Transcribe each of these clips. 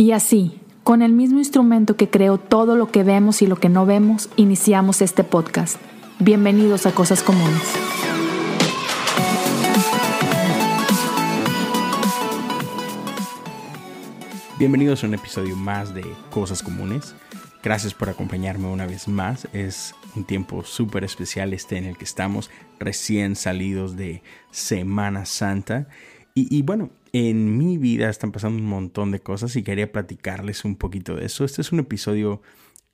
Y así, con el mismo instrumento que creó todo lo que vemos y lo que no vemos, iniciamos este podcast. Bienvenidos a Cosas Comunes. Bienvenidos a un episodio más de Cosas Comunes. Gracias por acompañarme una vez más. Es un tiempo súper especial este en el que estamos recién salidos de Semana Santa. Y, bueno, en mi vida están pasando un montón de cosas y quería platicarles un poquito de eso. Este es un episodio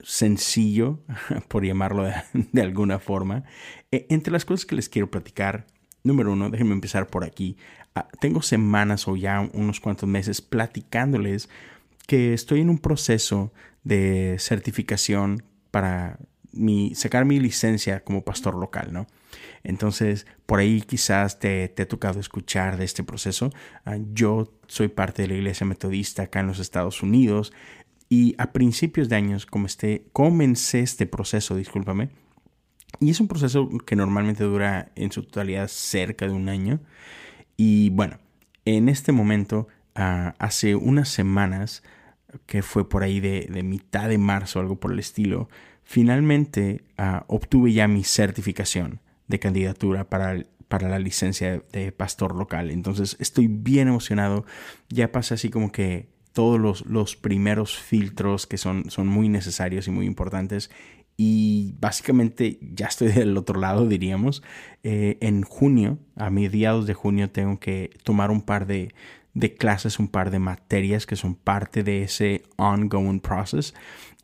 sencillo, por llamarlo de, alguna forma. E, entre las cosas que les quiero platicar, número uno, déjenme empezar por aquí. Ah, tengo semanas o ya unos cuantos meses platicándoles que estoy en un proceso de certificación para sacar mi licencia como pastor local, ¿no? Entonces, por ahí quizás te, te ha tocado escuchar de este proceso. Ah, yo soy parte de la iglesia metodista acá en los Estados Unidos y a principios de años comencé, comencé este proceso, discúlpame, y es un proceso que normalmente dura en su totalidad cerca de un año. Y bueno, en este momento, ah, hace unas semanas, que fue por ahí de, de mitad de marzo, algo por el estilo, finalmente ah, obtuve ya mi certificación de candidatura para, para la licencia de pastor local. Entonces estoy bien emocionado. Ya pasa así como que todos los, los primeros filtros que son, son muy necesarios y muy importantes. Y básicamente ya estoy del otro lado, diríamos. Eh, en junio, a mediados de junio, tengo que tomar un par de, de clases, un par de materias que son parte de ese ongoing process.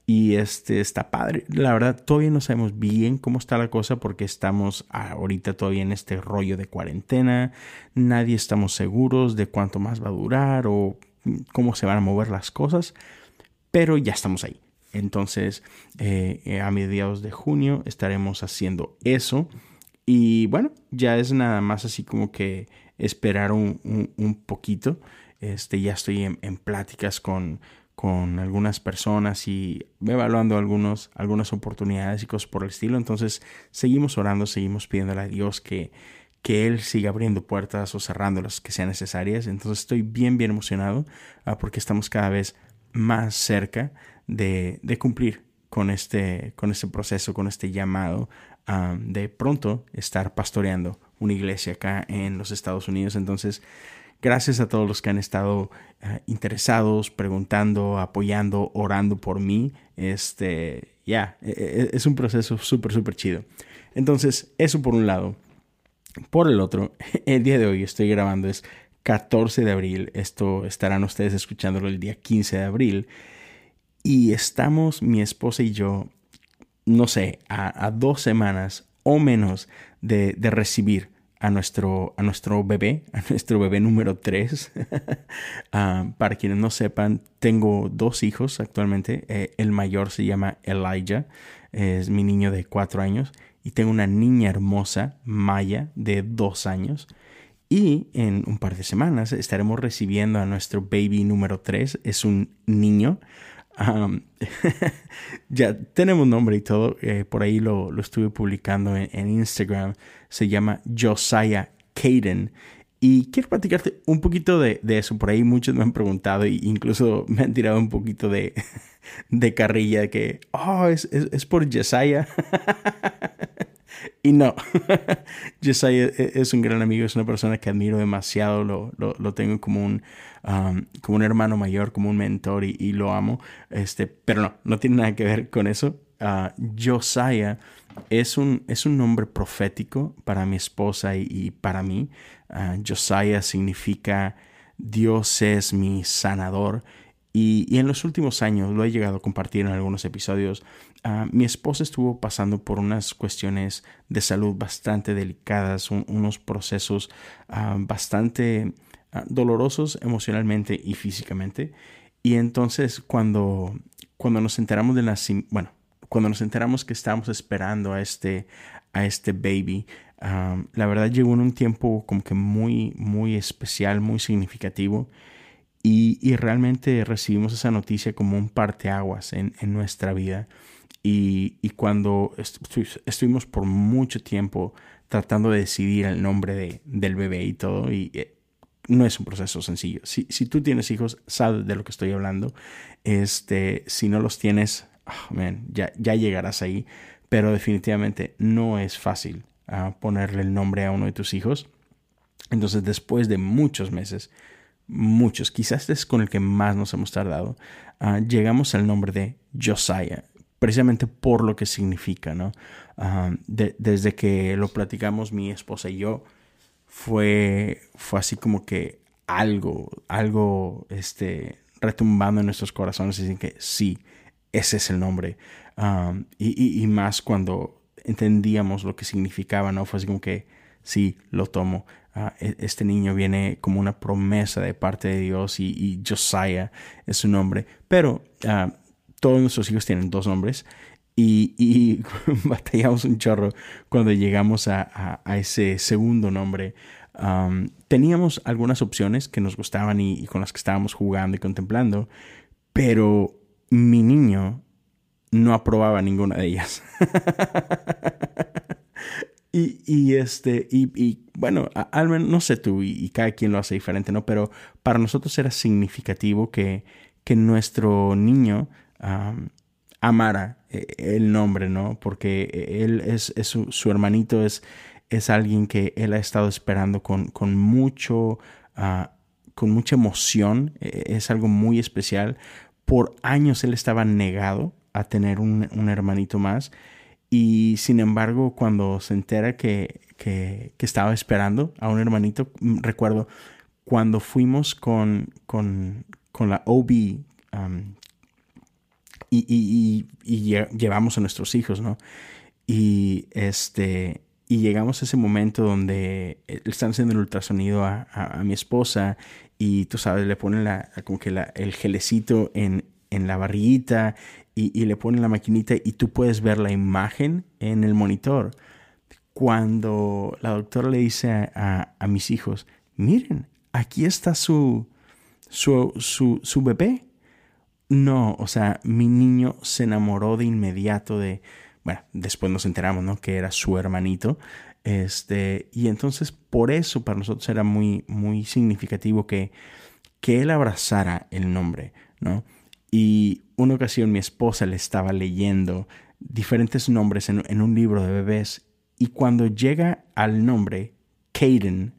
Y este está padre. La verdad, todavía no sabemos bien cómo está la cosa porque estamos ahorita todavía en este rollo de cuarentena. Nadie estamos seguros de cuánto más va a durar o cómo se van a mover las cosas. Pero ya estamos ahí. Entonces, eh, a mediados de junio estaremos haciendo eso. Y bueno, ya es nada más así como que esperar un, un, poquito. Este, ya estoy en pláticas con, con algunas personas y evaluando algunos, algunas oportunidades y cosas por el estilo. Entonces seguimos orando, seguimos pidiéndole a Dios que, que Él siga abriendo puertas o cerrando las que sean necesarias. Entonces estoy bien, bien emocionado ah, porque estamos cada vez más cerca de, de, cumplir con este, con este proceso, con este llamado ah, de pronto estar pastoreando una iglesia acá en los Estados Unidos. Entonces Gracias a todos los que han estado eh, interesados, preguntando, apoyando, orando por mí. Este, ya, e, e, es un proceso súper, súper chido. Entonces, eso por un lado. Por el otro, el día de hoy estoy grabando es 14 de abril. Esto estarán ustedes escuchándolo el día 15 de abril. Y estamos, mi esposa y yo, no sé, a, dos semanas o menos de recibir a nuestro, a nuestro bebé, a nuestro bebé número 3. Ah, para quienes no sepan, tengo dos hijos actualmente. Eh, el mayor se llama Elijah, es mi niño de 4 años. Y tengo una niña hermosa, Maya, de 2 años. Y en un par de semanas estaremos recibiendo a nuestro baby número 3. Es un niño. ya tenemos nombre y todo. Eh, por ahí lo, lo estuve publicando en, Instagram. Se llama Josiah Caden. Y quiero platicarte un poquito de, de, eso. Por ahí muchos me han preguntado e incluso me han tirado un poquito de, de carrilla que, oh, es, es, es por Josiah. Y no, Josiah e, es un gran amigo, es una persona que admiro demasiado, lo, lo, lo tengo como un, como un hermano mayor, como un mentor y, lo amo. Este, pero no, no tiene nada que ver con eso. Uh, Josiah es un, es un nombre profético para mi esposa y, para mí. Uh, Josiah significa Dios es mi sanador. Y, en los últimos años, lo he llegado a compartir en algunos episodios, Ah, mi esposa estuvo pasando por unas cuestiones de salud bastante delicadas, unos procesos ah, bastante ah, dolorosos emocionalmente y físicamente. Y entonces cuando, cuando nos enteramos de la, bueno, cuando nos enteramos que estábamos esperando a este, a este baby, la verdad llegó en un tiempo como que muy, muy especial, muy significativo. Y, realmente recibimos esa noticia como un parteaguas en, en nuestra vida. Y, cuando estuvimos por mucho tiempo tratando de decidir el nombre de, del bebé y todo, y eh, no es un proceso sencillo. Si, si tú tienes hijos, sabes de lo que estoy hablando. Este, si no los tienes, oh, ya, ya llegarás ahí. Pero definitivamente no es fácil uh, ponerle el nombre a uno de tus hijos. Entonces, después de muchos meses, muchos, quizás es con el que más nos hemos tardado, uh, llegamos al nombre de Josiah, precisamente por lo que significa, ¿no? De, desde que lo platicamos mi esposa y yo, fue, fue así como que algo, algo, este, retumbando en nuestros corazones dicen que sí, ese es el nombre. Um, y, y, más cuando entendíamos lo que significaba, ¿no? Fue así como que sí, lo tomo. Ah, e, este niño viene como una promesa de parte de Dios y, Josiah es su nombre. Pero uh, todos nuestros hijos tienen dos nombres y, batallamos un chorro cuando llegamos a, ese segundo nombre. teníamos algunas opciones que nos gustaban y, con las que estábamos jugando y contemplando, pero mi niño no aprobaba ninguna de ellas. y, este, y, bueno, al menos no sé tú, y, cada quien lo hace diferente, ¿no? Pero para nosotros era significativo que, que nuestro niño amara eh, el nombre, ¿no? Porque él es, su, hermanito, es, es alguien que él ha estado esperando con, con mucho, ah, con mucha emoción, e, es algo muy especial. Por años él estaba negado a tener un, hermanito más y sin embargo cuando se entera que, que, estaba esperando a un hermanito, mm, recuerdo cuando fuimos con, con, con la OB y, llevamos a nuestros hijos, ¿no? Y este y llegamos a ese momento donde están haciendo el ultrasonido a, mi esposa y tú sabes, le ponen la, como que el gelecito en, en la barriguita y, le ponen la maquinita y tú puedes ver la imagen en el monitor. Cuando la doctora le dice a, a mis hijos, miren, aquí está su, su, su, su bebé. No, o sea, mi niño se enamoró de inmediato de, bueno, después nos enteramos, ¿no? Que era su hermanito. Este, y entonces por eso para nosotros era muy, muy significativo que, que él abrazara el nombre, ¿no? Y una ocasión mi esposa le estaba leyendo diferentes nombres en, un libro de bebés y cuando llega al nombre Caden,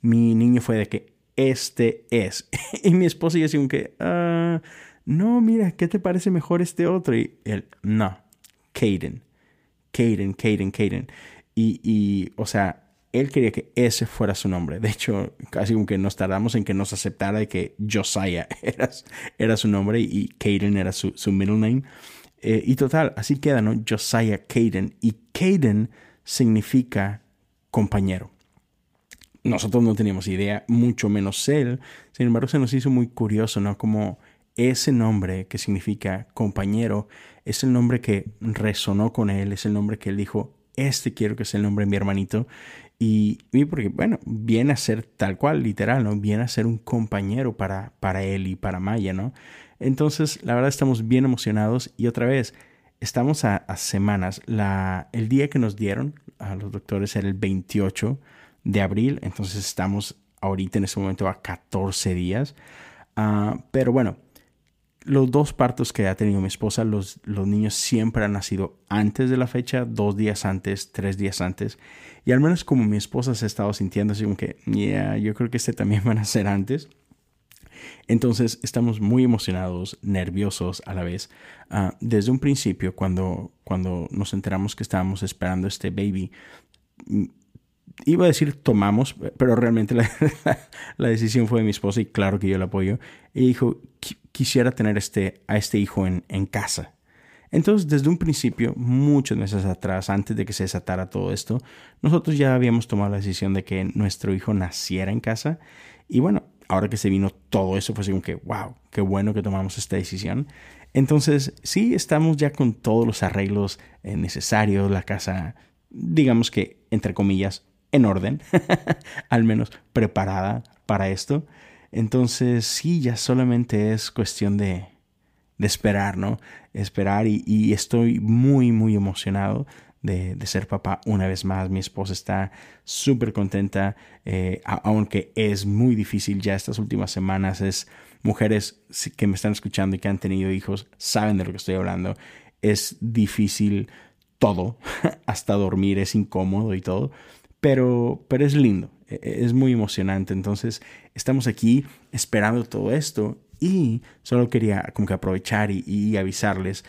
mi niño fue de que este es. y mi esposa y yo así que, ah, no, mira, ¿qué te parece mejor este otro? Y él, no, Caden, Caden, Caden, Caden. Y, y, o sea, él quería que ese fuera su nombre. De hecho, casi como que nos tardamos en que nos aceptara que Josiah era, su nombre y Caden era su, su middle name. Eh, y total, así queda, ¿no? Josiah Caden. Y Caden significa compañero. Nosotros no teníamos idea, mucho menos él. Sin embargo, se nos hizo muy curioso, ¿no? Como ese nombre que significa compañero es el nombre que resonó con él, es el nombre que él dijo, este quiero que sea el nombre de mi hermanito. Y, porque, bueno, viene a ser tal cual, literal, ¿no? Viene a ser un compañero para, para él y para Maya, ¿no? Entonces, la verdad estamos bien emocionados y otra vez, estamos a, semanas. La, el día que nos dieron a los doctores era el 28 de abril, entonces estamos ahorita en este momento a 14 días. Ah, pero bueno, los dos partos que ha tenido mi esposa, los, los niños siempre han nacido antes de la fecha, dos días antes, tres días antes. Y al menos como mi esposa se ha estado sintiendo así como que, yeah, yo creo que este también va a nacer antes. Entonces estamos muy emocionados, nerviosos a la vez. Ah, desde un principio, cuando, cuando nos enteramos que estábamos esperando este baby, iba a decir tomamos, pero realmente la, decisión fue de mi esposa y claro que yo la apoyo. Y dijo, quisiera tener este, a este hijo en, en casa. Entonces, desde un principio, muchos meses atrás, antes de que se desatara todo esto, nosotros ya habíamos tomado la decisión de que nuestro hijo naciera en casa. Y bueno, ahora que se vino todo eso, fue así como que, wow, qué bueno que tomamos esta decisión. Entonces, sí, estamos ya con todos los arreglos eh, necesarios, la casa, digamos que, entre comillas, en orden, al menos preparada para esto. Entonces, sí, ya solamente es cuestión de, de esperar, ¿no? Esperar y, estoy muy, muy emocionado de, ser papá una vez más. Mi esposa está súper contenta, eh, aunque es muy difícil ya estas últimas semanas. Es mujeres que me están escuchando y que han tenido hijos, saben de lo que estoy hablando. Es difícil todo, hasta dormir es incómodo y todo, pero, pero es lindo, e, e, es muy emocionante. Entonces, estamos aquí esperando todo esto y solo quería como que aprovechar y, avisarles.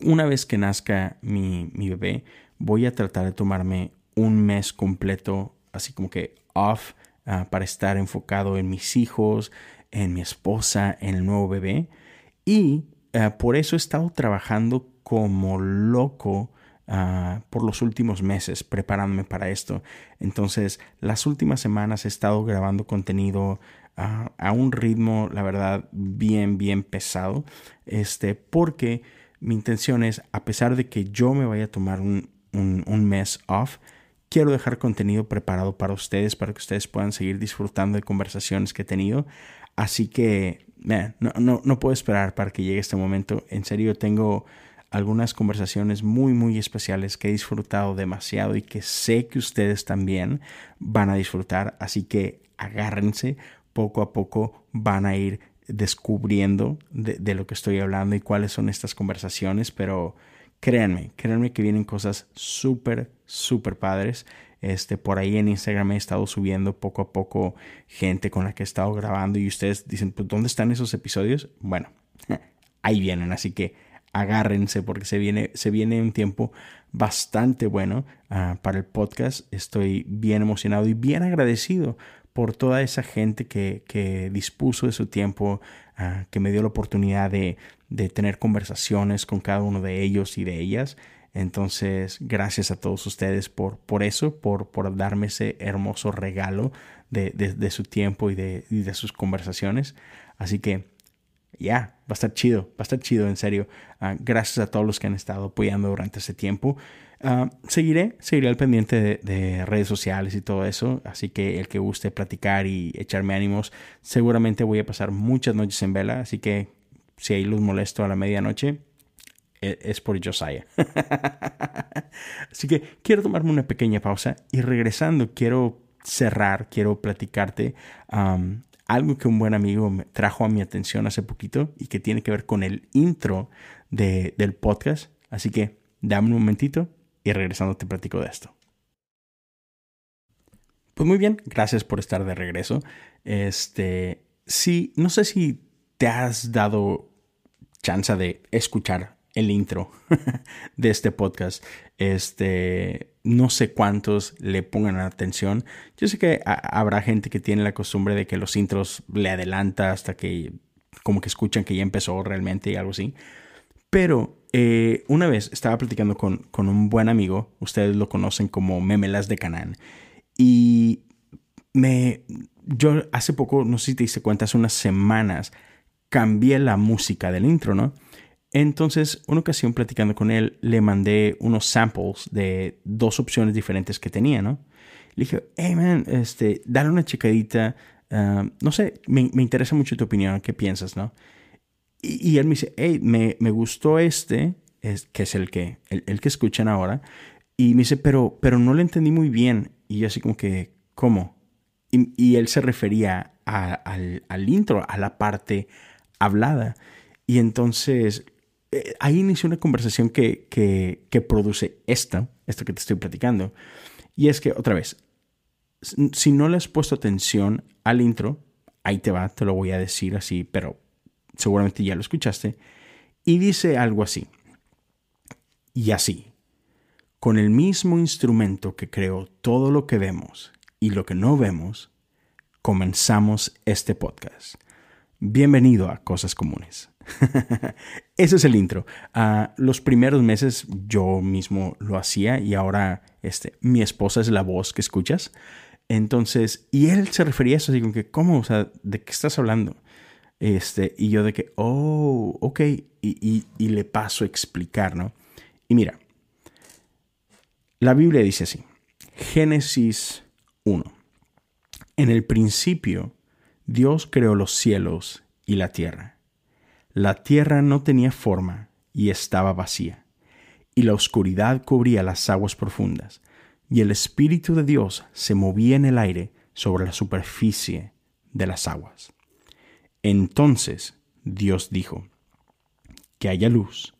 una vez que nazca mi, mi, bebé, voy a tratar de tomarme un mes completo, así como que off, ah, para estar enfocado en mis hijos, en mi esposa, en el nuevo bebé. Y ah, por eso he estado trabajando como loco Ah, por los últimos meses preparándome para esto. Entonces, las últimas semanas he estado grabando contenido a un ritmo, la verdad, bien, bien pesado. Este, porque mi intención es, a pesar de que yo me vaya a tomar un, un, mes off, quiero dejar contenido preparado para ustedes, para que ustedes puedan seguir disfrutando de conversaciones que he tenido. Así que, no, no, no puedo esperar para que llegue este momento. En serio, tengo algunas conversaciones muy, muy especiales que he disfrutado demasiado y que sé que ustedes también van a disfrutar. Así que agárrense, poco a poco van a ir descubriendo de, lo que estoy hablando y cuáles son estas conversaciones, pero créanme, créanme que vienen cosas súper, súper padres. Este, por ahí en Instagram he estado subiendo poco a poco gente con la que he estado grabando y ustedes dicen, pues, ¿dónde están esos episodios? Bueno, ahí vienen, así que agárrense porque se viene, se viene un tiempo bastante bueno ah, para el podcast. Estoy bien emocionado y bien agradecido por toda esa gente que, dispuso de su tiempo, ah, que me dio la oportunidad de, tener conversaciones con cada uno de ellos y de ellas. Entonces, gracias a todos ustedes por, por eso, por, por darme ese hermoso regalo de, su tiempo y de, de sus conversaciones. Así que ya, va a estar chido, va a estar chido, en serio. Ah, gracias a todos los que han estado apoyando durante ese tiempo. Ah, seguiré, seguiré al pendiente de, redes sociales y todo eso. Así que el que guste platicar y echarme ánimos, seguramente voy a pasar muchas noches en vela. Así que si ahí los molesto a la medianoche, e, es por Josiah. así que quiero tomarme una pequeña pausa y regresando quiero cerrar, quiero platicarte algo que un buen amigo me trajo a mi atención hace poquito y que tiene que ver con el intro del podcast. Así que dame un momentito y regresando te platico de esto. Pues muy bien, gracias por estar de regreso. Este, sí, no sé si te has dado chance de escuchar el intro de este podcast. Este, no sé cuántos le pongan atención. Yo sé que habrá gente que tiene la costumbre de que los intros le adelanta hasta que como que escuchan que ya empezó realmente y algo así. Pero eh, una vez estaba platicando con, con, un buen amigo, ustedes lo conocen como Memelas de Canán, y me, yo hace poco, no sé si te diste cuenta, hace unas semanas, cambié la música del intro, ¿no? Entonces, una ocasión platicando con él, le mandé unos samples de dos opciones diferentes que tenía, ¿no? Le dije, hey man, este, dale una checadita, ah, no sé, me, interesa mucho tu opinión, ¿qué piensas, no? Y, él me dice, hey, me, me gustó este, es, que es el que, el, que escuchan ahora, y me dice, pero, pero no lo entendí muy bien. Y yo así como que, ¿cómo? Y, él se refería al, al intro, a la parte hablada. Y entonces eh, ahí inició una conversación que, que, produce esta, esto que te estoy platicando. Y es que, otra vez, si no le has puesto atención al intro, ahí te va, te lo voy a decir así, pero seguramente ya lo escuchaste. Y dice algo así. Y así, con el mismo instrumento que creó todo lo que vemos y lo que no vemos, comenzamos este podcast. Bienvenido a Cosas Comunes. Ese es el intro. Uh, los primeros meses yo mismo lo hacía y ahora este, mi esposa es la voz que escuchas. Entonces, y él se refería a eso, así como que, ¿cómo? O sea, ¿de qué estás hablando? Este, y yo de que, oh, ok, y, y, y le paso a explicar, ¿no? Y mira, la Biblia dice así, Génesis 1. En el principio, Dios creó los cielos y la tierra. La tierra no tenía forma y estaba vacía, y la oscuridad cubría las aguas profundas, y el Espíritu de Dios se movía en el aire sobre la superficie de las aguas. Entonces Dios dijo, que haya luz,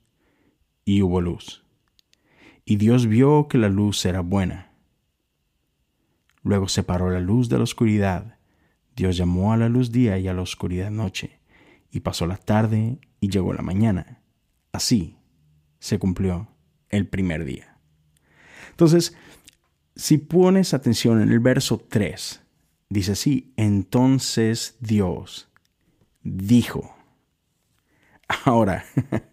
y hubo luz. Y Dios vio que la luz era buena. Luego separó la luz de la oscuridad. Dios llamó a la luz día y a la oscuridad noche. Y pasó la tarde y llegó la mañana. Así se cumplió el primer día. Entonces, si pones atención en el verso 3, dice así, entonces Dios dijo. Ahora,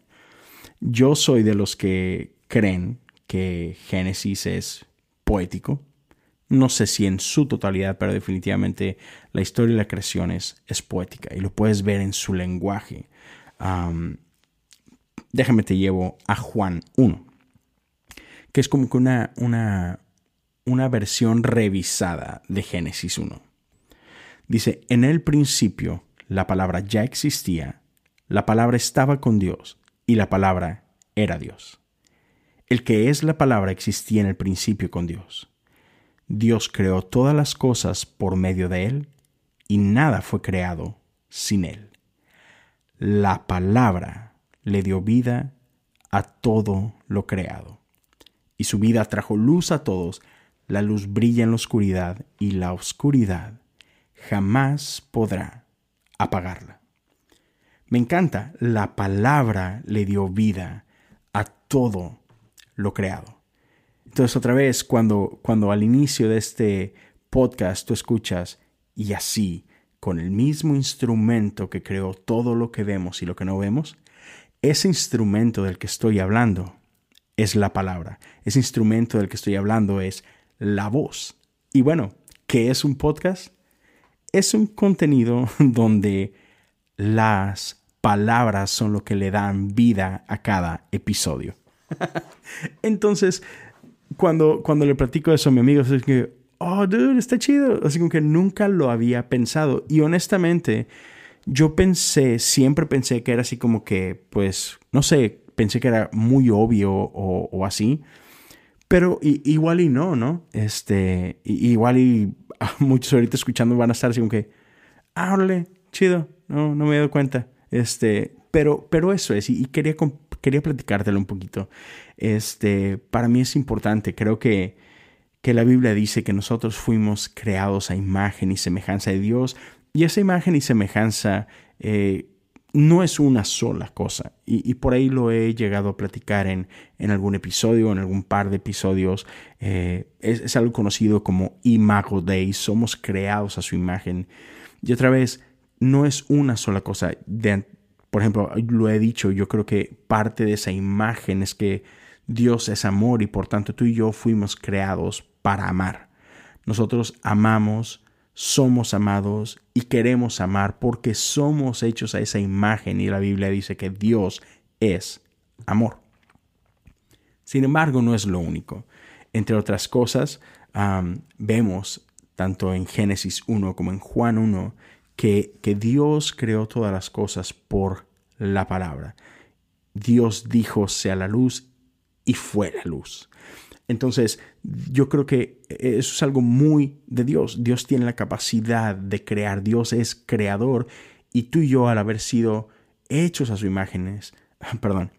yo soy de los que creen que Génesis es poético. No sé si en su totalidad, pero definitivamente la historia de la creación es, poética y lo puedes ver en su lenguaje. déjame te llevo a Juan 1 que es como que una, una, una versión revisada de Génesis 1. Dice, en el principio la palabra ya existía, la palabra estaba con Dios y la palabra era Dios. El que es la palabra existía en el principio con Dios. Dios creó todas las cosas por medio de Él y nada fue creado sin Él. La palabra le dio vida a todo lo creado y su vida trajo luz a todos, la luz brilla en la oscuridad y la oscuridad jamás podrá apagarla. Me encanta, la palabra le dio vida a todo lo creado. Entonces otra vez, cuando, cuando al inicio de este podcast tú escuchas y así, con el mismo instrumento que creó todo lo que vemos y lo que no vemos, ese instrumento del que estoy hablando es la palabra. Ese instrumento del que estoy hablando es la voz. Y bueno, ¿qué es un podcast? Es un contenido donde las palabras son lo que le dan vida a cada episodio. Entonces, cuando, cuando le platico eso a mi amigo, es que, oh, dude, está chido. Así como que nunca lo había pensado. Y honestamente, yo pensé, siempre pensé que era así como que, pues, no sé, pensé que era muy obvio o, así. Pero igual y no, ¿no? Este, igual y muchos ahorita escuchando van a estar así como que, ah, chido, no, no me he dado cuenta. Este, pero, pero eso es, y, quería, quería platicártelo un poquito. Este, para mí es importante, creo que, que la Biblia dice que nosotros fuimos creados a imagen y semejanza de Dios, y esa imagen y semejanza eh, no es una sola cosa. Y, por ahí lo he llegado a platicar en, en, algún episodio, en algún par de episodios. Eh, es, algo conocido como Imago Dei. Somos creados a su imagen. Y otra vez, no es una sola cosa. por ejemplo, lo he dicho, yo creo que parte de esa imagen es que Dios es amor y por tanto tú y yo fuimos creados para amar. Nosotros amamos somos amados y queremos amar porque somos hechos a esa imagen y la Biblia dice que Dios es amor. Sin embargo, no es lo único. Entre otras cosas, vemos tanto en Génesis 1 como en Juan 1 que, que Dios creó todas las cosas por la palabra. Dios dijo sea la luz y fue la luz. Entonces, yo creo que eso es algo muy de Dios. Dios tiene la capacidad de crear. Dios es creador y tú y yo al haber sido hechos a su imágenes, perdón,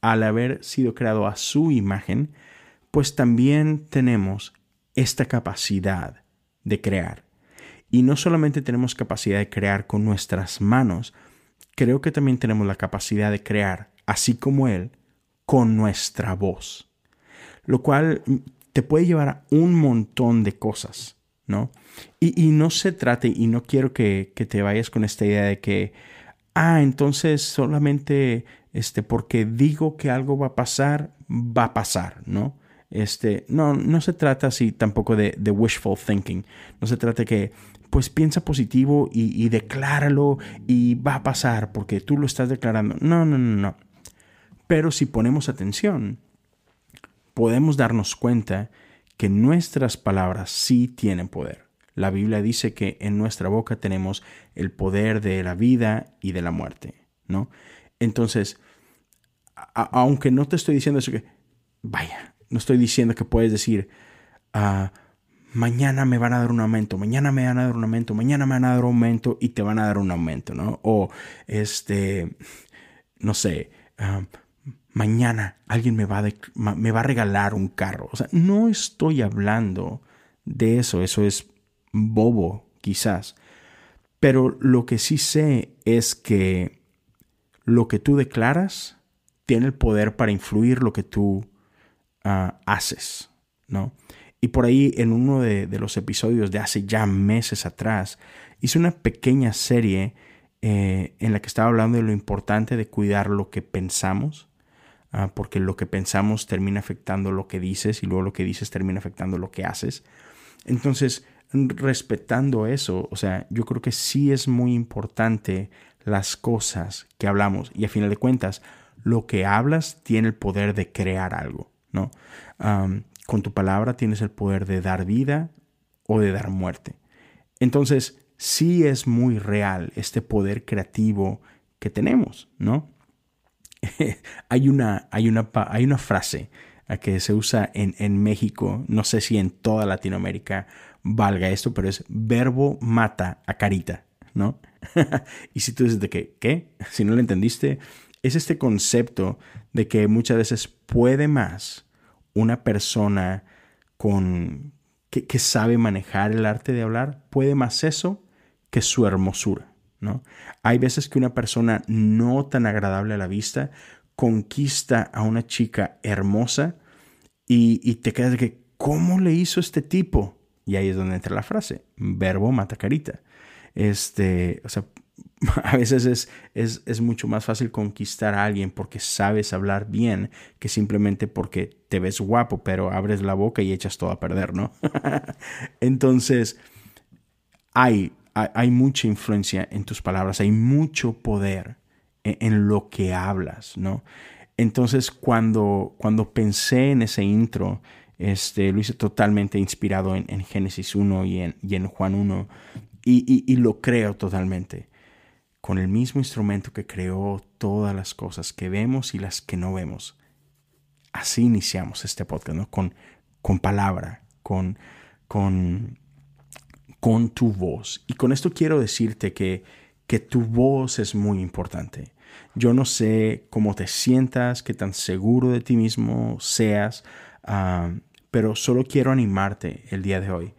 al haber sido creado a su imagen, pues también tenemos esta capacidad de crear. Y no solamente tenemos capacidad de crear con nuestras manos, creo que también tenemos la capacidad de crear, así como Él, con nuestra voz lo cual te puede llevar a un montón de cosas, ¿no? Y, no se trate, y no quiero que, te vayas con esta idea de que, ah, entonces solamente este, porque digo que algo va a pasar, va a pasar, ¿no? Este, no, no se trata así tampoco de, wishful thinking. No se trata de que, pues piensa positivo y, y decláralo y va a pasar porque tú lo estás declarando. No, no, no, no. Pero si ponemos atención, podemos darnos cuenta que nuestras palabras sí tienen poder. La Biblia dice que en nuestra boca tenemos el poder de la vida y de la muerte, ¿no? Entonces, aunque no te estoy diciendo eso, que vaya, no estoy diciendo que puedes decir, ah, mañana me van a dar un aumento, mañana me van a dar un aumento, mañana me van a dar un aumento y te van a dar un aumento, ¿no? O este, no sé, ah, mañana alguien me va, me va a regalar un carro. O sea, no estoy hablando de eso, eso es bobo quizás. Pero lo que sí sé es que lo que tú declaras tiene el poder para influir lo que tú ah, haces, ¿no? Y por ahí en uno de, los episodios de hace ya meses atrás, hice una pequeña serie eh, en la que estaba hablando de lo importante de cuidar lo que pensamos, ah, porque lo que pensamos termina afectando lo que dices y luego lo que dices termina afectando lo que haces. Entonces, respetando eso, o sea, yo creo que sí es muy importante las cosas que hablamos y a final de cuentas, lo que hablas tiene el poder de crear algo, ¿no? con tu palabra tienes el poder de dar vida o de dar muerte. Entonces, sí es muy real este poder creativo que tenemos, ¿no? hay, una, hay, una, hay una frase que se usa en, en México, no sé si en toda Latinoamérica valga esto, pero es verbo mata a carita, ¿no? y si tú dices de que, ¿qué? Si no lo entendiste, es este concepto de que muchas veces puede más una persona con que, sabe manejar el arte de hablar, puede más eso que su hermosura, ¿no? Hay veces que una persona no tan agradable a la vista conquista a una chica hermosa y, y te quedas de que, ¿cómo le hizo este tipo? Y ahí es donde entra la frase, verbo mata carita. Este, o sea, a veces es, es, es, mucho más fácil conquistar a alguien porque sabes hablar bien que simplemente porque te ves guapo, pero abres la boca y echas todo a perder, ¿no? Entonces, hay, hay, mucha influencia en tus palabras, hay mucho poder en, en, lo que hablas, ¿no? Entonces, cuando, cuando pensé en ese intro, este, lo hice totalmente inspirado en, Génesis 1 y en, y en Juan 1 y, y, lo creo totalmente. Con el mismo instrumento que creó todas las cosas que vemos y las que no vemos. Así iniciamos este podcast, ¿no? Con, con palabra, con, con, con tu voz. Y con esto quiero decirte que, que tu voz es muy importante. Yo no sé cómo te sientas, qué tan seguro de ti mismo seas, ah, pero solo quiero animarte el día de hoy.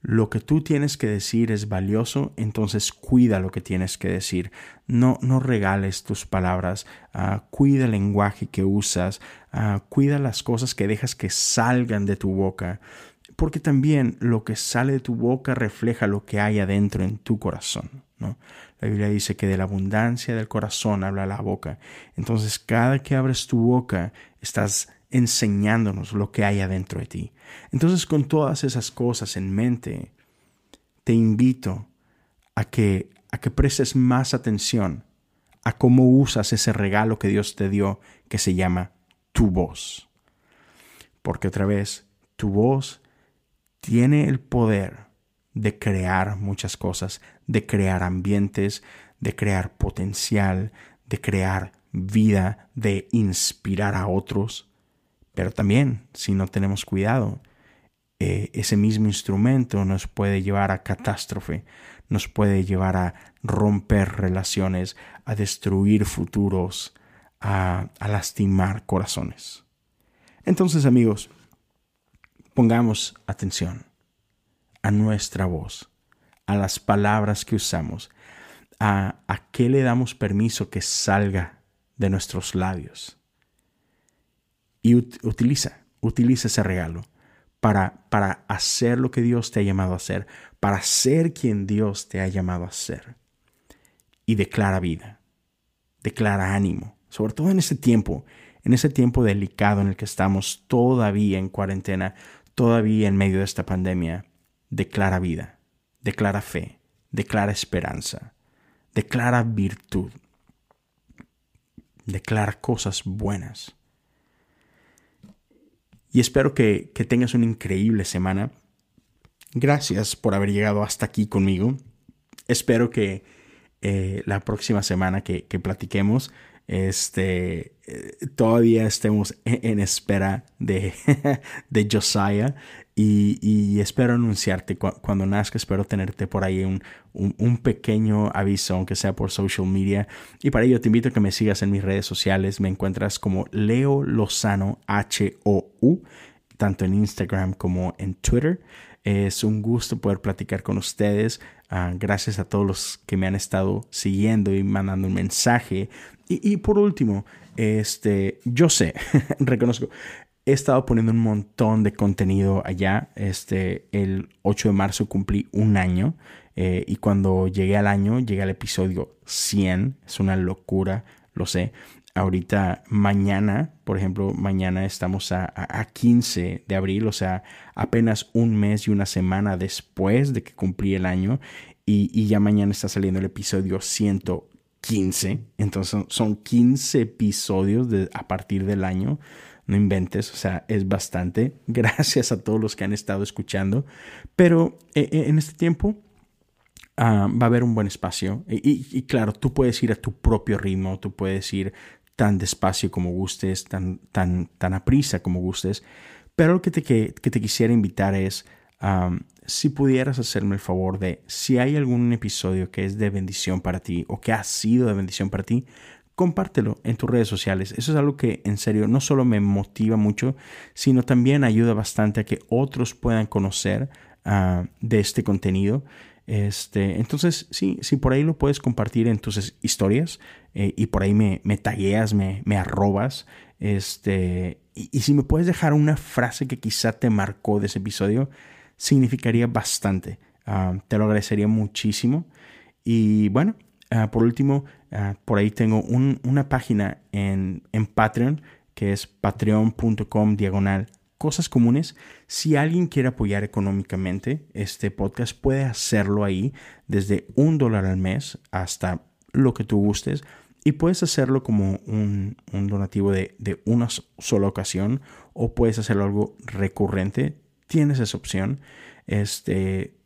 Lo que tú tienes que decir es valioso, entonces cuida lo que tienes que decir. No, no regales tus palabras, ah, cuida el lenguaje que usas, ah, cuida las cosas que dejas que salgan de tu boca, porque también lo que sale de tu boca refleja lo que hay adentro en tu corazón. ¿no? La Biblia dice que de la abundancia del corazón habla la boca. Entonces, cada que abres tu boca, estás enseñándonos lo que hay adentro de ti. Entonces, con todas esas cosas en mente, te invito a que, a que prestes más atención a cómo usas ese regalo que Dios te dio que se llama tu voz. Porque otra vez, tu voz tiene el poder de crear muchas cosas, de crear ambientes, de crear potencial, de crear vida, de inspirar a otros. Pero también, si no tenemos cuidado, eh, ese mismo instrumento nos puede llevar a catástrofe, nos puede llevar a romper relaciones, a destruir futuros, a, a lastimar corazones. Entonces, amigos, pongamos atención a nuestra voz, a las palabras que usamos, a, a qué le damos permiso que salga de nuestros labios y utiliza, utiliza ese regalo para, para hacer lo que Dios te ha llamado a hacer, para ser quien Dios te ha llamado a ser. Y declara vida, declara ánimo, sobre todo en ese tiempo, en ese tiempo delicado en el que estamos todavía en cuarentena, todavía en medio de esta pandemia, declara vida, declara fe, declara esperanza, declara virtud, declara cosas buenas y espero que, tengas una increíble semana. Gracias por haber llegado hasta aquí conmigo. Espero que eh, la próxima semana que, platiquemos este, eh, todavía estemos en, espera de, de Josiah y, espero anunciarte cuando nazca, espero tenerte por ahí un, un, pequeño aviso, aunque sea por social media. Y para ello te invito a que me sigas en mis redes sociales. Me encuentras como Leo Lozano H-O-U, tanto en Instagram como en Twitter. Es un gusto poder platicar con ustedes. Ah, gracias a todos los que me han estado siguiendo y mandando un mensaje. Y, por último, este, yo sé, reconozco, he estado poniendo un montón de contenido allá. Este, el 8 de marzo cumplí un año eh, y cuando llegué al año, llegué al episodio 100. Es una locura, lo sé. Ahorita, mañana, por ejemplo, mañana estamos a, a, 15 de abril, o sea, apenas un mes y una semana después de que cumplí el año. Y, y ya mañana está saliendo el episodio 115. Entonces son 15 episodios de, a partir del año no inventes, o sea, es bastante. Gracias a todos los que han estado escuchando. Pero eh, eh, en este tiempo ah, va a haber un buen espacio. Y, claro, tú puedes ir a tu propio ritmo, tú puedes ir tan despacio como gustes, tan, tan, tan a como gustes. Pero lo que te, que, te quisiera invitar es, si pudieras hacerme el favor de, si hay algún episodio que es de bendición para ti o que ha sido de bendición para ti, compártelo en tus redes sociales. Eso es algo que en serio no solo me motiva mucho, sino también ayuda bastante a que otros puedan conocer ah, de este contenido. Este, entonces, sí, si por ahí lo puedes compartir en tus historias eh, y por ahí me, me tagueas, me, me arrobas, este, y, si me puedes dejar una frase que quizá te marcó de ese episodio, significaría bastante. Ah, te lo agradecería muchísimo. Y bueno, Ah, por último, ah, por ahí tengo una página en, en Patreon que es patreon.com diagonal cosas comunes. Si alguien quiere apoyar económicamente este podcast, puede hacerlo ahí desde un dólar al mes hasta lo que tú gustes. Y puedes hacerlo como un, donativo de, de, una sola ocasión o puedes hacerlo algo recurrente. Tienes esa opción. Este,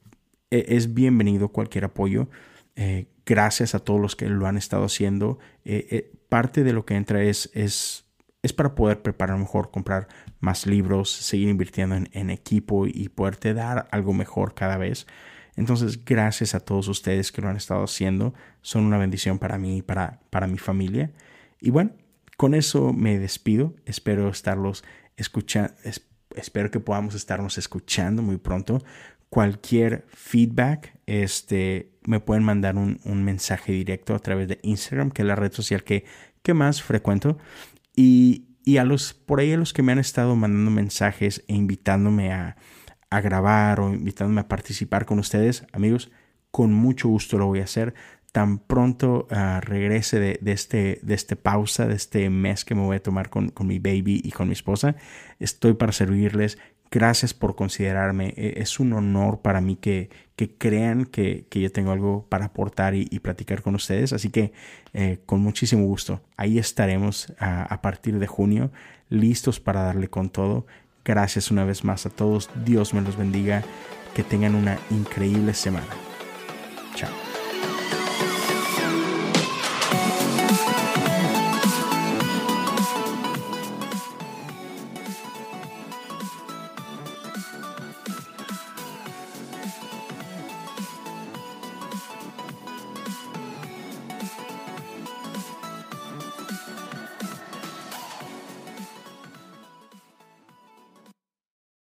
e, es bienvenido cualquier apoyo. Eh, gracias a todos los que lo han estado haciendo. Eh, eh, parte de lo que entra es, es, es para poder preparar mejor, comprar más libros, seguir invirtiendo en, equipo y poderte dar algo mejor cada vez. Entonces, gracias a todos ustedes que lo han estado haciendo. Son una bendición para mí y para, para mi familia. Y bueno, con eso me despido. Espero estarlos escuchando. espero que podamos estarnos escuchando muy pronto cualquier feedback, este, me pueden mandar un, mensaje directo a través de Instagram, que es la red social que, que más frecuento. Y, a los, por ahí a los que me han estado mandando mensajes e invitándome a, a grabar o invitándome a participar con ustedes, amigos, con mucho gusto lo voy a hacer. Tan pronto uh, regrese de, de, este, de este pausa, de este mes que me voy a tomar con, con mi baby y con mi esposa, estoy para servirles Gracias por considerarme. E, es un honor para mí que, que crean que, que, yo tengo algo para aportar y, platicar con ustedes. Así que eh, con muchísimo gusto. Ahí estaremos a, a partir de junio, listos para darle con todo. Gracias una vez más a todos. Dios me los bendiga. Que tengan una increíble semana. Chao.